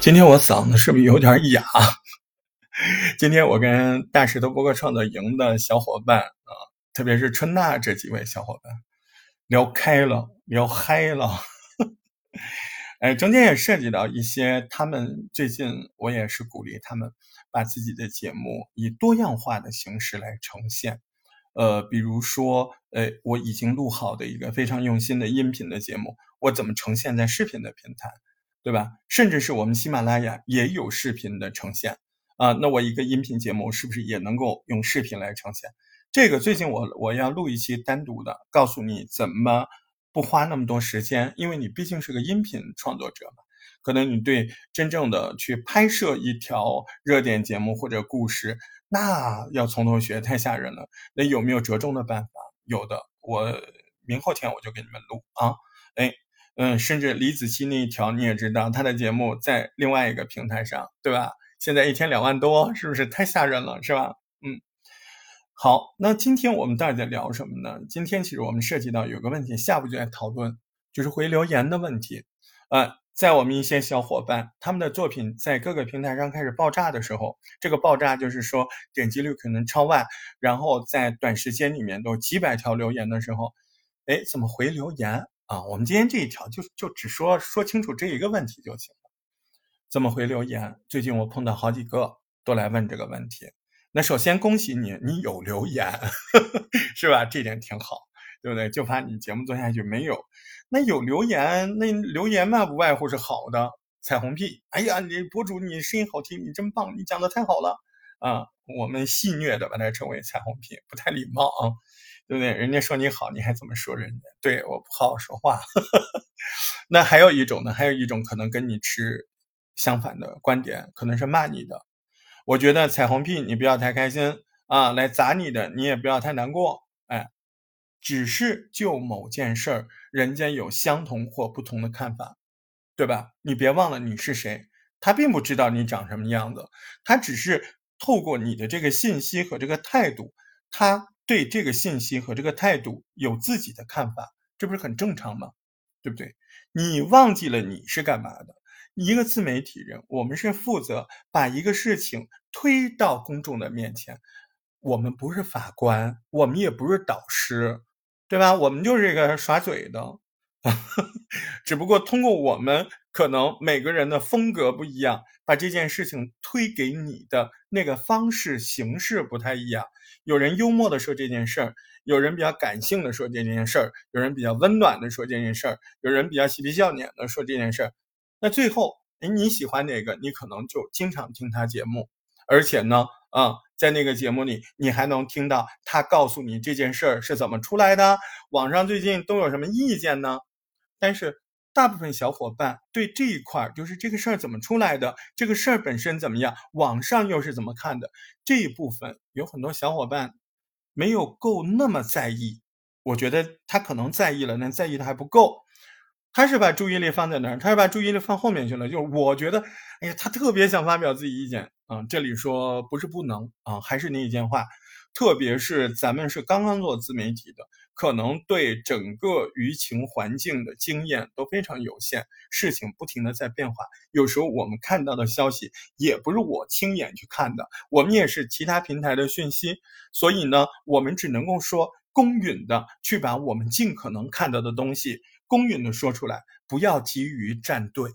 今天我嗓子是不是有点哑？今天我跟大石头播客创作营的小伙伴啊，特别是春娜这几位小伙伴聊开了，聊嗨了。哎，中间也涉及到一些他们最近，我也是鼓励他们把自己的节目以多样化的形式来呈现。呃，比如说，呃，我已经录好的一个非常用心的音频的节目，我怎么呈现在视频的平台？对吧？甚至是我们喜马拉雅也有视频的呈现啊。那我一个音频节目是不是也能够用视频来呈现？这个最近我我要录一期单独的，告诉你怎么不花那么多时间，因为你毕竟是个音频创作者嘛。可能你对真正的去拍摄一条热点节目或者故事，那要从头学，太吓人了。那有没有折中的办法？有的，我明后天我就给你们录啊。哎。嗯，甚至李子柒那一条你也知道，他的节目在另外一个平台上，对吧？现在一天两万多，是不是太吓人了，是吧？嗯，好，那今天我们到底在聊什么呢？今天其实我们涉及到有个问题，下午就在讨论，就是回留言的问题。呃，在我们一些小伙伴他们的作品在各个平台上开始爆炸的时候，这个爆炸就是说点击率可能超万，然后在短时间里面都几百条留言的时候，哎，怎么回留言？啊，我们今天这一条就就只说说清楚这一个问题就行了。怎么回留言？最近我碰到好几个都来问这个问题。那首先恭喜你，你有留言，呵 呵是吧？这点挺好，对不对？就怕你节目做下去没有。那有留言，那留言嘛，不外乎是好的。彩虹屁，哎呀，你博主你声音好听，你真棒，你讲的太好了啊！我们戏谑的把它称为彩虹屁，不太礼貌啊。对不对？人家说你好，你还怎么说人家？对，我不好好说话。那还有一种呢？还有一种可能跟你持相反的观点，可能是骂你的。我觉得彩虹屁，你不要太开心啊！来砸你的，你也不要太难过。只是就某件事儿，人家有相同或不同的看法，对吧？你别忘了你是谁，他并不知道你长什么样子，他只是透过你的这个信息和这个态度，他。对这个信息和这个态度有自己的看法，这不是很正常吗？对不对？你忘记了你是干嘛的？一个自媒体人，我们是负责把一个事情推到公众的面前。我们不是法官，我们也不是导师，对吧？我们就是一个耍嘴的，只不过通过我们可能每个人的风格不一样，把这件事情推给你的那个方式形式不太一样。有人幽默的说这件事儿，有人比较感性的说这件事儿，有人比较温暖的说这件事儿，有人比较嬉皮笑脸的说这件事儿。那最后，哎，你喜欢哪个？你可能就经常听他节目，而且呢，啊，在那个节目里，你还能听到他告诉你这件事儿是怎么出来的，网上最近都有什么意见呢？但是。大部分小伙伴对这一块儿，就是这个事儿怎么出来的，这个事儿本身怎么样，网上又是怎么看的，这一部分有很多小伙伴没有够那么在意。我觉得他可能在意了，但在意的还不够。他是把注意力放在哪儿？他是把注意力放后面去了。就是我觉得，哎呀，他特别想发表自己意见啊。这里说不是不能啊，还是那一句话，特别是咱们是刚刚做自媒体的。可能对整个舆情环境的经验都非常有限，事情不停的在变化。有时候我们看到的消息也不是我亲眼去看的，我们也是其他平台的讯息。所以呢，我们只能够说公允的去把我们尽可能看到的东西公允的说出来，不要急于站队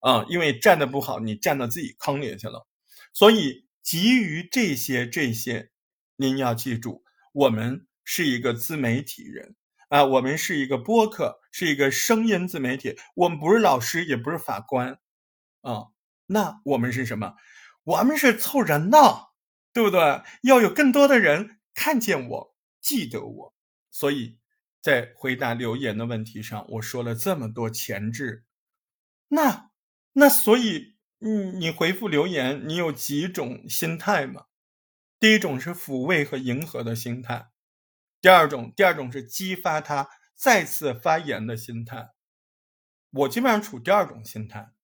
啊，因为站的不好，你站到自己坑里去了。所以急于这些这些，您要记住，我们。是一个自媒体人啊，我们是一个播客，是一个声音自媒体。我们不是老师，也不是法官，啊，那我们是什么？我们是凑人闹，对不对？要有更多的人看见我，记得我。所以在回答留言的问题上，我说了这么多前置。那那所以，你你回复留言，你有几种心态嘛？第一种是抚慰和迎合的心态。第二种，第二种是激发他再次发言的心态。我基本上处第二种心态。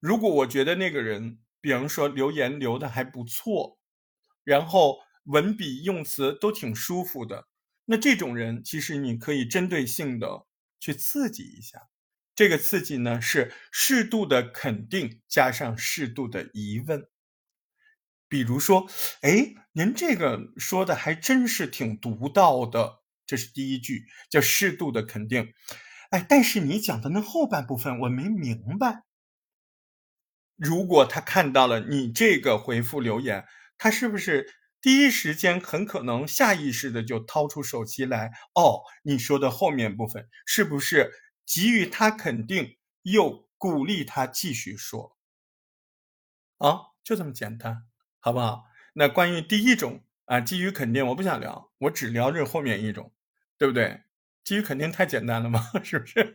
如果我觉得那个人，比方说留言留的还不错，然后文笔用词都挺舒服的，那这种人其实你可以针对性的去刺激一下。这个刺激呢是适度的肯定加上适度的疑问。比如说，哎，您这个说的还真是挺独到的，这是第一句，叫适度的肯定。哎，但是你讲的那后半部分我没明白。如果他看到了你这个回复留言，他是不是第一时间很可能下意识的就掏出手机来？哦，你说的后面部分是不是给予他肯定，又鼓励他继续说？啊，就这么简单，好不好？那关于第一种啊，基于肯定，我不想聊，我只聊这后面一种，对不对？基于肯定太简单了嘛？是不是？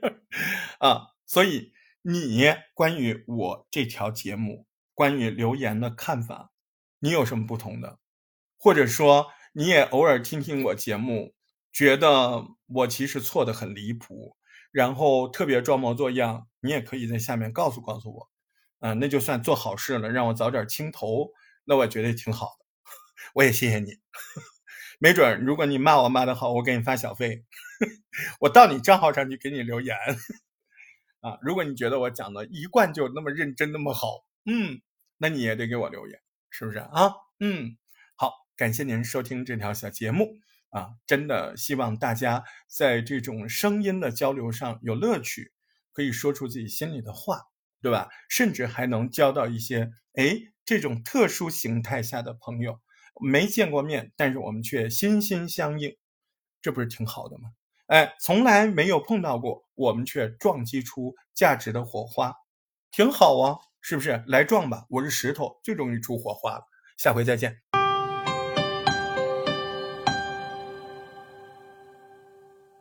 啊，所以。你关于我这条节目，关于留言的看法，你有什么不同的？或者说你也偶尔听听我节目，觉得我其实错的很离谱，然后特别装模作样，你也可以在下面告诉告诉我，啊，那就算做好事了，让我早点清头，那我觉得挺好的，我也谢谢你。没准如果你骂我骂的好，我给你发小费，我到你账号上去给你留言。啊，如果你觉得我讲的一贯就那么认真那么好，嗯，那你也得给我留言，是不是啊？嗯，感谢您收听这条小节目啊，真的希望大家在这种声音的交流上有乐趣，可以说出自己心里的话，对吧？甚至还能交到一些哎这种特殊形态下的朋友，没见过面，但是我们却心心相印，这不是挺好的吗？哎，从来没有碰到过，我们却撞击出价值的火花，挺好啊，是不是？来撞吧，我是石头，最容易出火花了。下回再见。